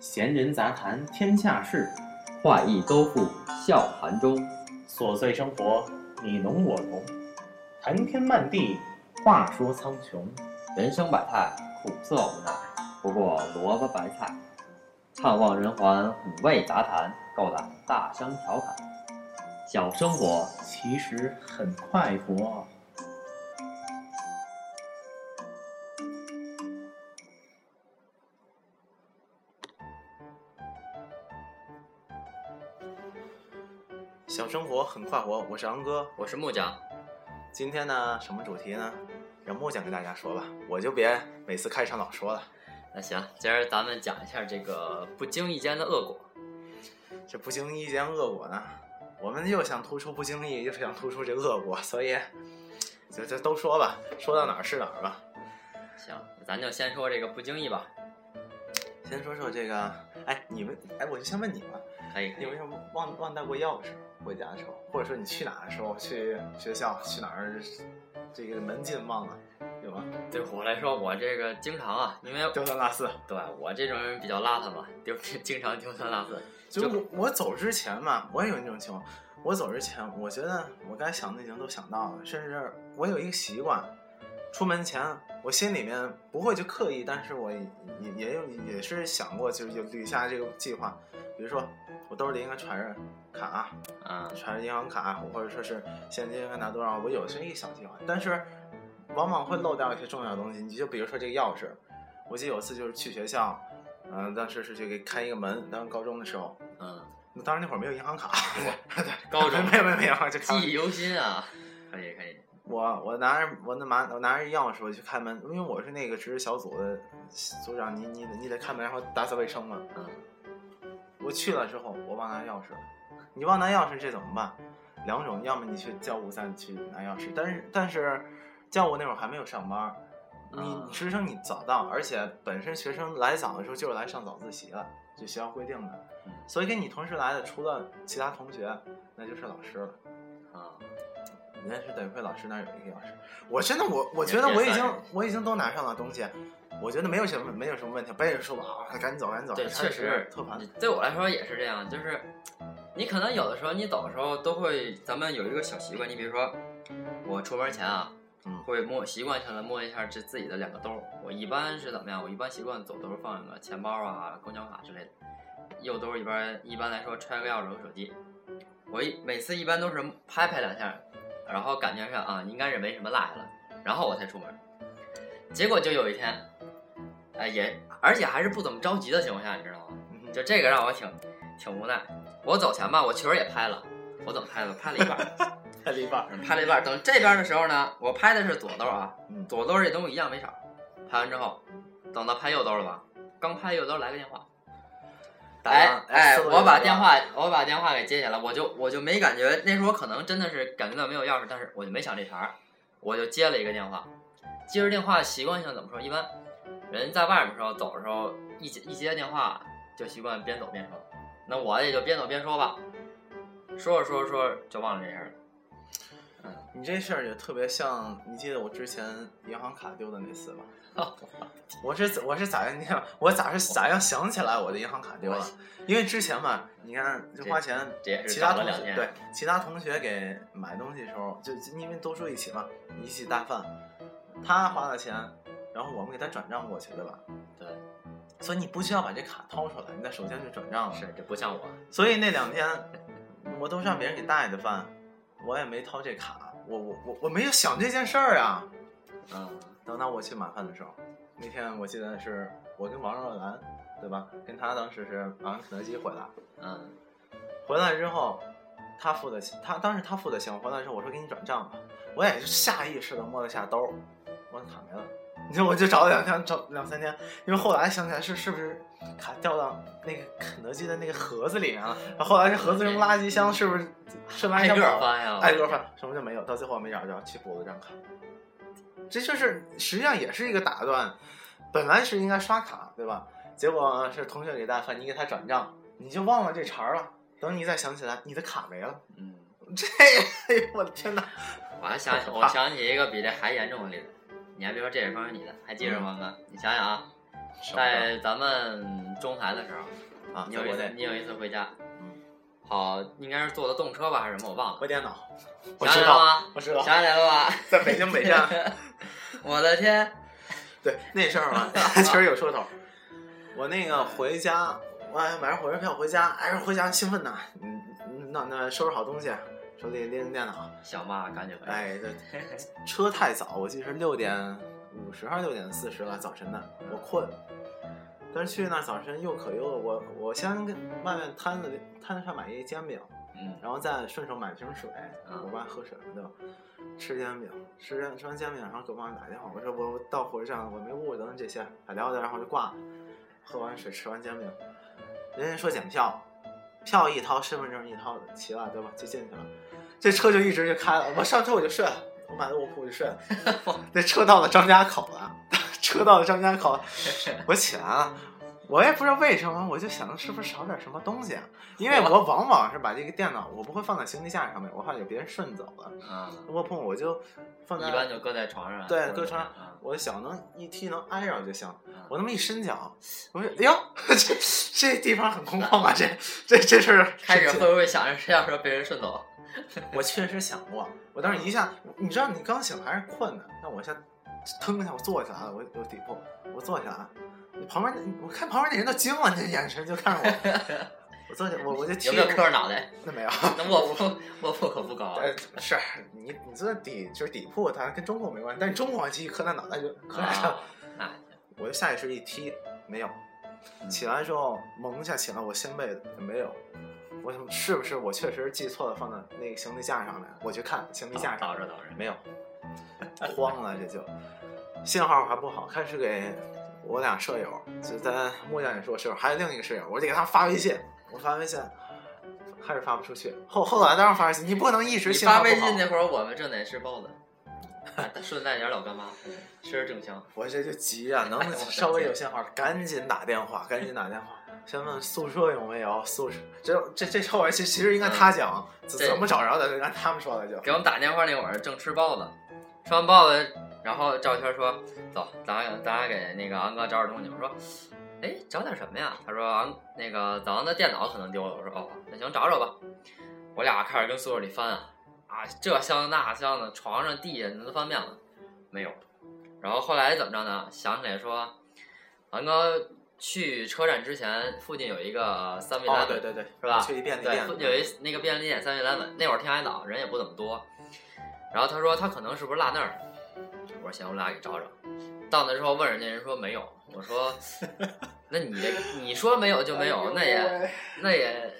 闲人杂谈天下事，画意都付笑谈中。琐碎生活你侬我侬，谈天漫地话说苍穹。人生百态，苦涩无奈，不过萝卜白菜。盼望人寰，五味杂谈，够胆大声调侃。小生活其实很快活。小生活很快活，我是昂哥。我是木匠，今天呢，什么主题呢？让木匠跟大家说吧，我就别每次开场老说了。那行，今儿咱们讲一下这个不经意间的恶果。这不经意间恶果呢，我们又想突出不经意，又想突出这恶果，所以就就都说吧，说到哪儿是哪儿吧。行，咱就先说这个不经意吧。先说说这个，哎，你们，哎，我就先问你们，可以，你为什么忘忘带过钥匙回家的时候，或者说你去哪儿的时候，去学校去哪儿，这个门禁忘了，有吗？对我来说，我这个经常啊，因为丢三落四。对我这种人比较邋遢嘛，丢 经常丢三落四。就我我走之前嘛，我也有那种情况。我走之前，我觉得我该想的已经都想到了，甚至我有一个习惯，出门前我心里面不会去刻意，但是我也也有也是想过，就是有捋下这个计划。比如说，我兜里应该揣着卡，啊，揣着银行卡，或者说是现金应该拿多少，我有这一个小计划，但是往往会漏掉一些重要的东西。你就比如说这个钥匙，我记得有一次就是去学校，嗯、当时是去给开一个门，当时高中的时候，嗯，那当时那会儿没有银行卡，对，高中没有没有没有，就记忆犹新啊。可以可以，我我拿着我那拿我拿着钥匙我去开门，因为我是那个值日小组的组长，你你你得开门然后打扫卫生嘛。嗯，我去了之后我忘拿钥匙了，你忘拿钥匙这怎么办？两种，要么你去教务站去拿钥匙，但是但是教务那会儿还没有上班，你啊职称你早到，而且本身学生来早的时候就是来上早自习了，就学校规定的嗯，所以跟你同时来的除了其他同学，那就是老师了。啊，那是得亏老师那儿有一个钥匙。我真的我我觉得我已经我已经都拿上了东西，我觉得没有什么没有什么问题，背着书包啊赶紧走赶紧走。对，确实特烦。对我来说也是这样，就是你可能有的时候你走的时候都会，咱们有一个小习惯，你比如说我出门前啊，嗯会摸习惯性的摸一下这自己的两个兜儿。我一般是怎么样？我一般习惯走兜儿放个钱包啊、公交卡之类的，右兜儿一般一般来说揣个钥匙和手机。我一每次一般都是拍拍两下，然后感觉上啊应该是没什么落下了，然后我才出门。结果就有一天，哎也而且还是不怎么着急的情况下，你知道吗？嗯就这个让我挺挺无奈。我走前吧，我确实也拍了，我怎么拍的？拍了一半 拍了一半拍了一半儿。等这边的时候呢，我拍的是左兜啊，嗯左兜这东西一样没少。拍完之后，等到拍右兜了吧，刚拍右兜来个电话，打哎哎，我把电话我把电话给接起来，我就我就没感觉，那时候可能真的是感觉到没有钥匙，但是我就没想这茬儿，我就接了一个电话。接着电话习惯性怎么说？一般人在外面的时候走的时候，一接一接电话就习惯边走边说，那我也就边走边说吧，说着说着说着就忘了这事儿了。你这事儿也特别像，你记得我之前银行卡丢的那次吗？我是我是咋样？你看我咋是咋样想起来我的银行卡丢了？因为之前嘛，你看就花钱，其他同学对其他同学给买东西的时候，就就因为都住一起嘛，一起带饭，他花的钱，然后我们给他转账过去，对吧？对，所以你不需要把这卡掏出来，你在手机上就转账了。是这不像我，所以那两天我都是让别人给带的饭，我也没掏这卡，我我我我没有想这件事儿啊。嗯等到我去买饭的时候，那天我记得是我跟王若兰，对吧？跟他当时是买完肯德基回来，嗯回来之后他付的钱，他当时他付的钱，我回来之后我说给你转账吧，我也是下意识的摸了下兜儿，我的卡没了。你说我就找了两天，找两三天，因为后来想起来是是不是卡掉到那个肯德基的那个盒子里面了？然后后来这盒子扔垃圾箱，是不是是垃圾挨个翻呀，挨个翻，什么就没有，到最后没找着，去补了张卡。这就是实际上也是一个打断，本来是应该刷卡，对吧？结果是同学给带饭，你给他转账，你就忘了这茬儿了。等你再想起来，你的卡没了。嗯，这，哎呦我的天哪！我还想起我想起一个比这还严重的例子，你还别说这是关于你的，还记着吗？哥，你想想啊，在咱们中台的时候，啊，你有一次你有一次回家，嗯，好，应该是坐的动车吧，还是什么，我忘了。回电脑，我想知道，起来了吗？我知道，想起来了吧？在北京北站。我的天！对那事儿嘛，其实有说头。我那个回家，我还买上火车票回家，哎，回家兴奋呐，那那收拾好东西，手里拎着电脑，小妈赶紧回来。哎，这 车太早，我记得是六点五十还是六点四十了，早晨的，我困。但是去那早晨又渴又饿，我我先跟外面摊子摊子上买一煎饼，嗯，然后再顺手买瓶水，啊我爸喝水了就吃煎饼，吃煎吃完煎饼，然后给我妈打电话，我说我我到火车站了，我没屋，等等这些打聊聊，然后就挂了。喝完水吃完煎饼，人家说检票，票一掏，身份证一掏，齐了对吧？就进去了，这车就一直就开了，我上车我就睡了，我买了卧铺我就睡了。那车到了张家口了，车到了张家口，我起来了。我也不知道为什么，我就想是不是少点什么东西啊？因为我往往是把这个电脑，我不会放在行李架上面，我怕给别人顺走了。啊，卧铺我就放在，一般就搁在床上。对搁床上啊我想能一踢能挨着就行。啊我那么一伸脚，我说：“哎呦，这这地方很空旷啊！这这这事儿开始会不会想着谁要说被人顺走？我确实想过，我当时一下，你知道你刚醒还是困的，那我一下腾一下我坐起来了，我有底部，我坐起来了，你旁边那我看旁边那人都惊了，那眼神就看着我，我坐下我我就踢有没有磕着脑袋？那没有，那卧铺卧铺可不高啊。呃是你你坐在底就是底铺，它跟中铺没关系，但是中铺往起一磕那脑袋就磕上，啊，那我就下意识一踢，没有，嗯起来之后猛一下起来，我掀被子也没有。我想是不是我确实记错了，放在那个行李架上面？我去看行李架上倒着倒着。没有，慌了这就，信号还不好，开始给我俩舍友，就咱木匠也是我舍友，还有另一个舍友，我就给他发微信，我发微信，还是发不出去。后后来当然发微信，你不能一直信号不好发微信。那会儿，我们正在吃包子，顺带点老干妈，吃着正香。我这就急啊，能稍微有信号，赶紧打电话，赶紧打电话，先问宿舍有没有宿舍。这这这后来其其实应该他讲，怎怎么找着的，就按他们说的就。给我们打电话那会儿正吃包子，吃完包子，然后赵圈说：“走，咱俩咱俩给那个昂哥找点东西。”我说：“哎，找点什么呀？”他说：“昂，那个早上的电脑可能丢了。”我说：“哦，那行，找找吧。”我俩开始跟宿舍里翻啊，啊，这箱子那箱子，床上地下都翻遍了，没有。然后后来怎么着呢？想起来说，昂哥去车站之前，附近有一个三味哦，来对对对，是吧去一便利对，店附，有一那个便利店三味来稳，那会儿天还早，人也不怎么多。然后他说他可能是不是落那儿了？我说行，我俩给找找。到那之后问人家，人说没有。我说，那你这你说没有就没有，那也那也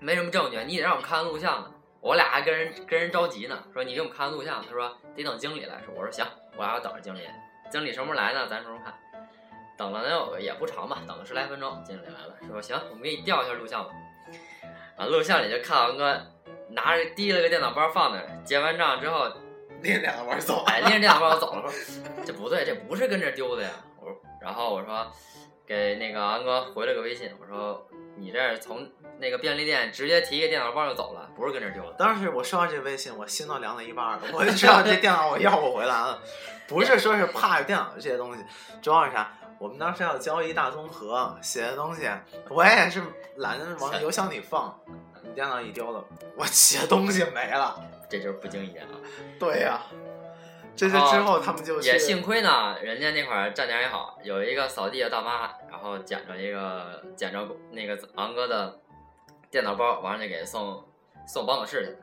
没什么证据，你得让我们看看录像呢。我俩还跟人跟人着急呢，说你给我们看看录像。他说得等经理来说。我说行，我俩要等着经理。经理什么时候来呢？咱什么时候看？等了能有也不长吧，等了十来分钟，经理来了，说行，我们给你调一下录像吧。啊，录像里就看王哥拿着提了个电脑包放那儿，结完账之后，拎两个包走。哎，拎着电脑包走了，说这不对，这不是跟这儿丢的呀。我说，然后我说给那个安哥回了个微信，我说你这从那个便利店直接提个电脑包就走了，不是跟这儿丢的。当时我收到这微信，我心都凉了一半儿了。我就知道这电脑我要不回来了，不是说是怕有电脑这些东西，主要是啥？我们当时要交一大综合写的东西，我也是懒得往邮箱里放。你电脑一丢了，我写东西没了。这就是不经意间啊。对呀、这是之后他们就也幸亏呢，人家那会儿站点也好，有一个扫地的大妈，然后捡着一个捡着那个昂哥的电脑包，完了就给送送办公室去了。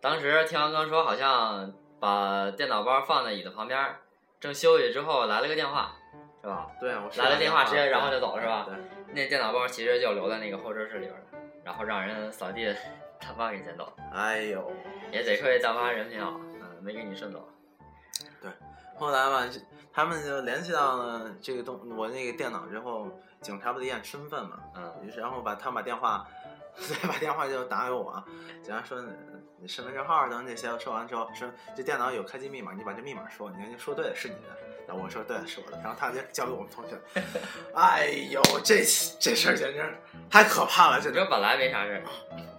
当时听昂哥说，好像把电脑包放在椅子旁边，正休息之后来了个电话，是吧？对我来了电话直接然后就走是吧对，那电脑包其实就留在那个候车室里边了，然后让人扫地的大妈给捡走，哎呦，也得亏大妈人品好，嗯，没给你顺走。对后来吧，他们就联系到了这个东我那个电脑之后，警察不得验身份嘛，嗯，于是然后把他把电话，再把电话就打给我，警察说你你身份证号等这些说完之后，说这电脑有开机密码，你把这密码说，你看你说对了是你的，我说对是我的，然后他就交给我们同学，哎呦这这事儿简直太可怕了，这这本来没啥事儿，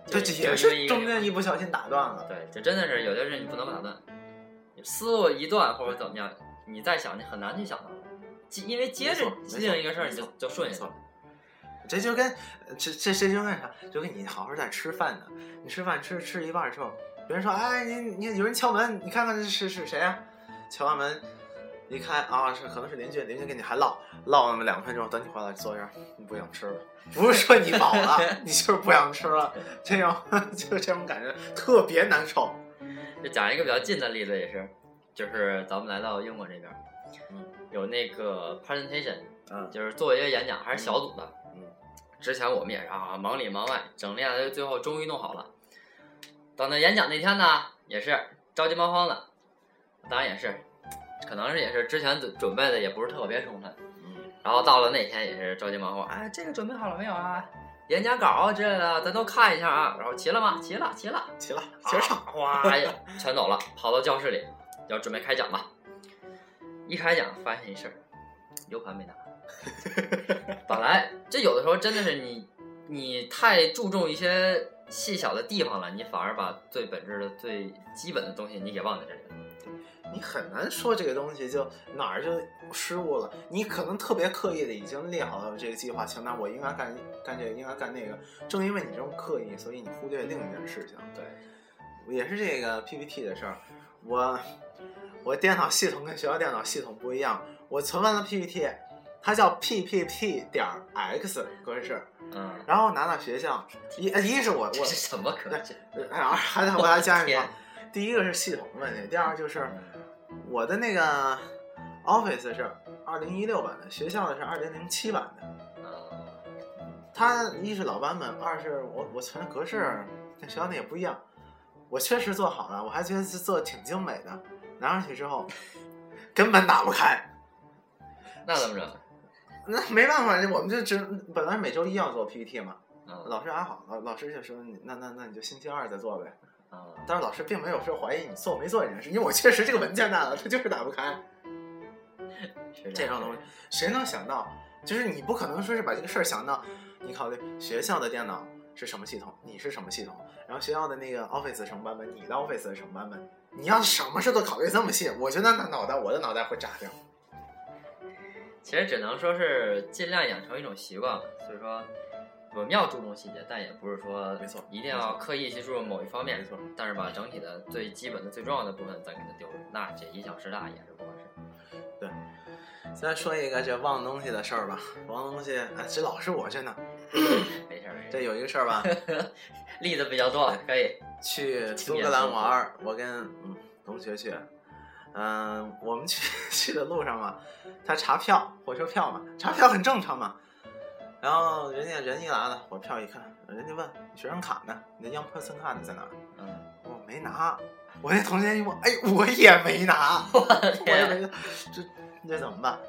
这也是中间一不小心打断了，对，这真的是有些事你不能打断，你思路一断或者怎么样，你再想你很难去想到的。接因为接着另一个事儿你就就顺下去了。这就跟这这这就跟啥？就跟你好好在吃饭呢，你吃饭吃吃一半儿之后，别人说哎你你有人敲门，你看看这是是谁呀、敲完门一看啊是可能是邻居，邻居跟你还唠唠那么两分钟，等你回来坐这儿，你不想吃了，不是说你饱了，你就是不想吃了，这种 就这种感觉特别难受。就讲一个比较近的例子，也是，就是咱们来到英国这边，嗯，有那个 presentation，嗯就是做一个演讲，还是小组的。嗯之前我们也是啊，忙里忙外，整练的最后终于弄好了。等到演讲那天呢，也是着急忙慌的，当然也是，可能是也是之前准准备的也不是特别充分，嗯然后到了那天也是着急忙慌，哎，这个准备好了没有啊？演讲稿啊之类的，咱都看一下啊。然后齐了吗？齐了，齐了。齐了，接着唱。哗，全走了，跑到教室里要准备开讲了。一开讲发现一事儿，U 盘没拿。本来这有的时候真的是你，你太注重一些细小的地方了，你反而把最本质的、最基本的东西你给忘在这里了。你很难说这个东西就哪儿就失误了。你可能特别刻意的已经列好了这个计划清单，我应该干干这个，应该干那个。正因为你这种刻意，所以你忽略另一件事情。对，也是这个 PPT 的事儿。我我电脑系统跟学校电脑系统不一样，我存完了 PPT，它叫 PPT 点 X 格式，嗯，然后拿到学校，一一是我我这是什么可信？然后还得我还加一个，第一个是系统的问题，第二就是。我的那个 Office 是二零一六版的，学校的是二零零七版的。嗯，它一是老版本，二是我我存格式跟学校那也不一样。我确实做好了，我还觉得是做的挺精美的。拿上去之后，根本打不开。那怎么整？那没办法，我们就只本来每周一要做 PPT 嘛，嗯老师还好，老老师就说你那那那你就星期二再做呗。嗯，但是老师并没有说怀疑你做没做这件事，因为我确实这个文件大了，它就是打不开。是这种东西，谁能想到？就是你不可能说是把这个事儿想到，你考虑学校的电脑是什么系统，你是什么系统，然后学校的那个 Office 什么版本，你的 Office 是什么版本，你要什么事都考虑这么细，我觉得那脑袋我的脑袋会炸掉。其实只能说是尽量养成一种习惯吧。所以说，我们要注重细节，但也不是说没错一定要刻意去注重某一方面。没错，但是把整体的最基本的、最重要的部分再给它丢了，那这影响师大也是不合适。对再说一个这忘东西的事儿吧，忘东西，哎，这老是我真的。没事儿，没事这有一个事儿吧，儿，例子比较多，可以。去苏格兰玩儿，我跟嗯同学去，嗯、我们去 去的路上嘛，他查票，火车票嘛，查票很正常嘛。然后人家人一来了，我票一看，人家问学生卡呢，你的 Young Person Card 在哪儿？嗯，我没拿。我那同学一问，哎，我也没拿，我也，没拿，这这怎么办？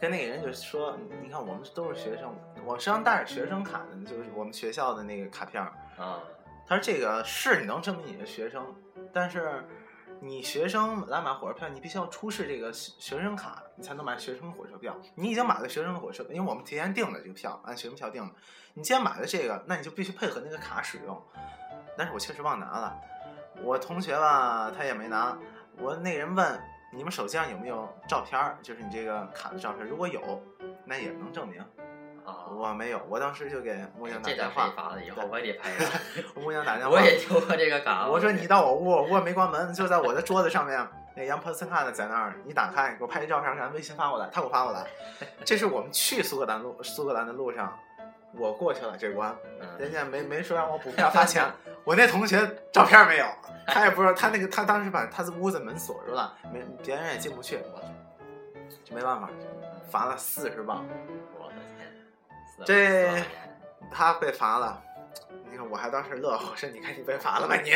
跟那个人就说，你看我们都是学生，我身上带着学生卡的，就是我们学校的那个卡片儿。啊，他说这个是你能证明你是学生，但是你学生来买火车票，你必须要出示这个学生卡，你才能买学生火车票。你已经买了学生的火车，因为我们提前订了这个票，按学生票订的。你既然买了这个，那你就必须配合那个卡使用。但是我确实忘拿了，我同学吧他也没拿。我那人问你们手机上有没有照片，就是你这个卡的照片，如果有，那也能证明。啊，我没有，我当时就给木匠打电话点谁，罚的？以后我也得拍一个。我木匠打电话，我也丢过这个卡。我说你到我屋，我屋没关门，就在我的桌子上面，那杨 person card 在那儿，你打开，给我拍一照片，按微信发过来，他给我发过来。这是我们去苏格兰路苏格兰的路上，我过去了这关，人嗯，家没没说让我补票发钱，我那同学照片没有，他也不知道他那个他当时把他的屋子门锁住了，没别人也进不去，我就没办法，罚了四十磅，我的天，四这他被罚了，你看我还当时乐呵，我说你看你被罚了吧你。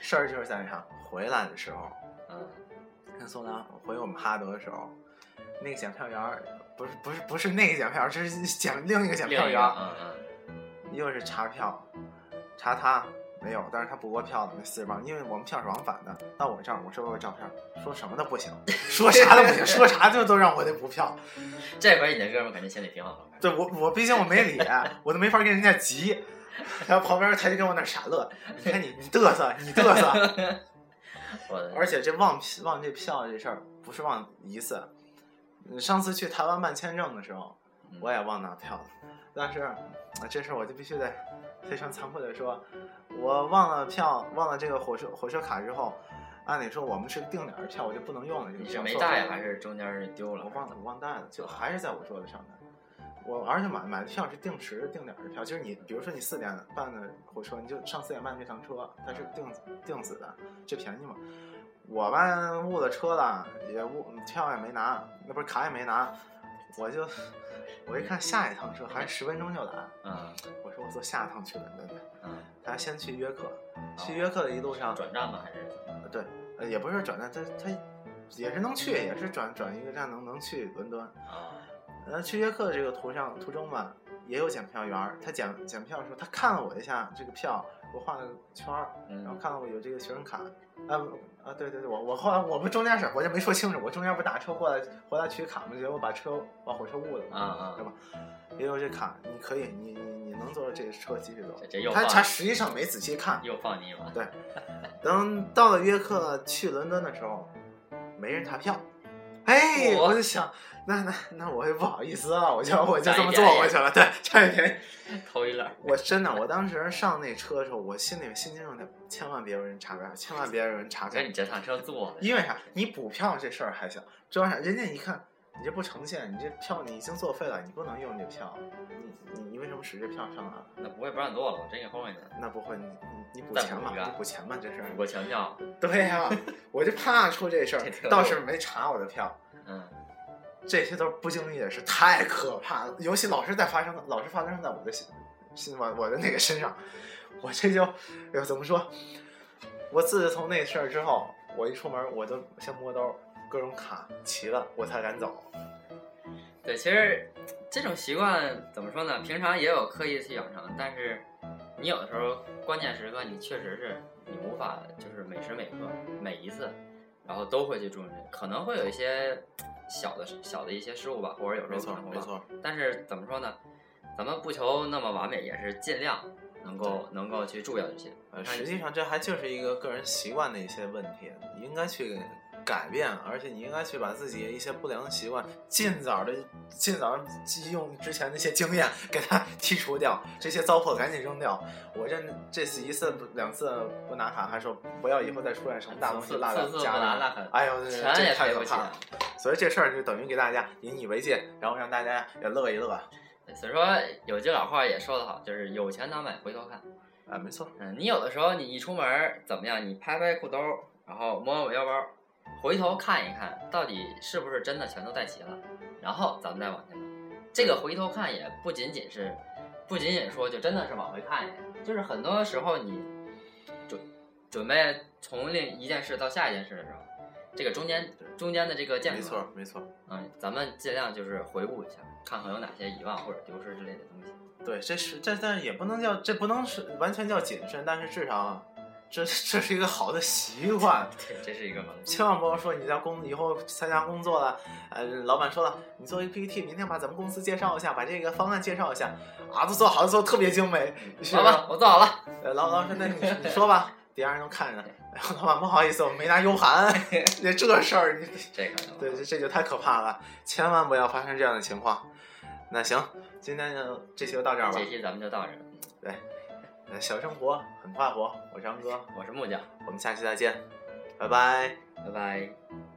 事儿就是在啥，回来的时候嗯，跟宋良回我们哈德的时候，那个检票员不是不是不是那个检票员，这是检另一个检票员，嗯嗯，又是查票，查他没有，但是他补过票了那四十磅，因为我们票是往返的，到我这儿我说我有照片，说什么都不行，说啥都不行，说啥就都让我得补票。这回你那哥们儿肯定心里挺好。对我我毕竟我没理，我都没法跟人家急，然后旁边他就跟我那傻乐，你看你你嘚瑟你嘚瑟，我而且这忘忘这票这事儿不是忘一次，嗯上次去台湾办签证的时候，嗯我也忘拿票了，但是啊这事儿我就必须得非常惭愧的说，我忘了票，忘了这个火车火车卡之后，按理说我们是个定点儿票，我就不能用了。这个你是票没带还是中间是丢了？我忘了，我忘带了，就还是在我桌子上的。我而且买买的票是定时定点儿的票，就是你比如说你四点半的火车，你就上四点半这趟车，它是定定死的，这便宜嘛。我吧误了车了，也误票也没拿，那不是卡也没拿，我就我一看下一趟车还是十分钟就来，嗯我说我坐下一趟去伦敦的，嗯，他先去约克，去约克的一路上，转站吗？还是怎么？对，呃也不是转站，他他也是能去，也是转转一个站能能去伦敦。啊呃，去约克的这个途上途中吧，也有检票员，他检检票的时候，他看了我一下这个票，给我画了个圈儿，然后嗯看到我有这个学生卡，啊啊，对对对，我我后来我不中间是我就没说清楚，我中间不打车过来回来取卡嘛？结果把车把火车误了嘛，啊啊对吧？也有这卡，你可以，你你你能坐这个车继续走。他他实际上没仔细看，又放你一马。对等到了约克去伦敦的时候，没人查票，哎，我我就想，那那那我也不好意思了，我就我就这么坐过去了，对，占一便宜。偷一 乐。我真的，我当时上那车的时候，我心里心情状态，千万别有人查票，千万别有人查票那，你这趟车坐的，因为啥？你补票这事儿还行，主要是人家一看你这不呈现，你这票你已经作废了，你不能用这票，你你你为什么使这票上来了？那不会不让你坐了，我真给后面去。那不会，你你你补钱吧，你补钱吧，这事儿补。过全票。对呀、我就怕出这事儿，倒是没查我的票，嗯，这些都是不经意的事，太可怕了。尤其老是在发生，老是发生在我的心心我我的那个身上，我这就，哎呦怎么说？我自从那事儿之后，我一出门我就先摸兜，各种卡齐了，我才敢走。对，其实这种习惯怎么说呢？平常也有刻意去养成，但是你有的时候关键时刻你确实是你无法就是每时每刻每一次，然后都会去注意，可能会有一些小的小的一些失误吧，或者有时候可能会忘。错，但是怎么说呢？咱们不求那么完美，也是尽量能够能够去注意到这些。呃，实际上这还就是一个个人习惯的一些问题，你应该去改变，而且你应该去把自己一些不良的习惯尽早的、尽早地用之前那些经验给它剔除掉，这些糟粕赶紧扔掉。我这这次一次两次不拿卡，还说不要以后再出现什么大东西次落在家哎呦，这钱也太可怕。了。所以这事儿就等于给大家引以为戒，然后让大家也乐一乐。所以说有句老话也说得好，就是有钱难买回头看。啊，没错，嗯，你有的时候你一出门儿怎么样？你拍拍裤兜儿，然后摸摸腰包，回头看一看，到底是不是真的全都带齐了，然后咱们再往前走。这个回头看也不仅仅是，不仅仅说就真的是往回看一眼，就是很多时候你准准备从另一件事到下一件事的时候，这个中间中间的这个间隔，没错，没错。嗯，咱们尽量就是回顾一下，看看有哪些遗忘或者丢失之类的东西。对，这是这，但是也不能叫这不能是完全叫谨慎，但是至少这这是一个好的习惯。对，这是一个门。千万不要说你在公以后参加工作了，呃，老板说了，你做一个 PPT，明天把咱们公司介绍一下，把这个方案介绍一下，啊，都做好了，做得特别精美。是好吧，我做好了。呃，老老师，那你你说吧，底下人都看着。老板不好意思，我没拿 U 盘，这这事儿你这个。对，这这就太可怕了，千万不要发生这样的情况。那行，今天就这期就到这儿吧这。期咱们就到这儿。对，呃，小生活很快活，我是张哥，我是木匠，我们下期再见，拜拜。拜拜。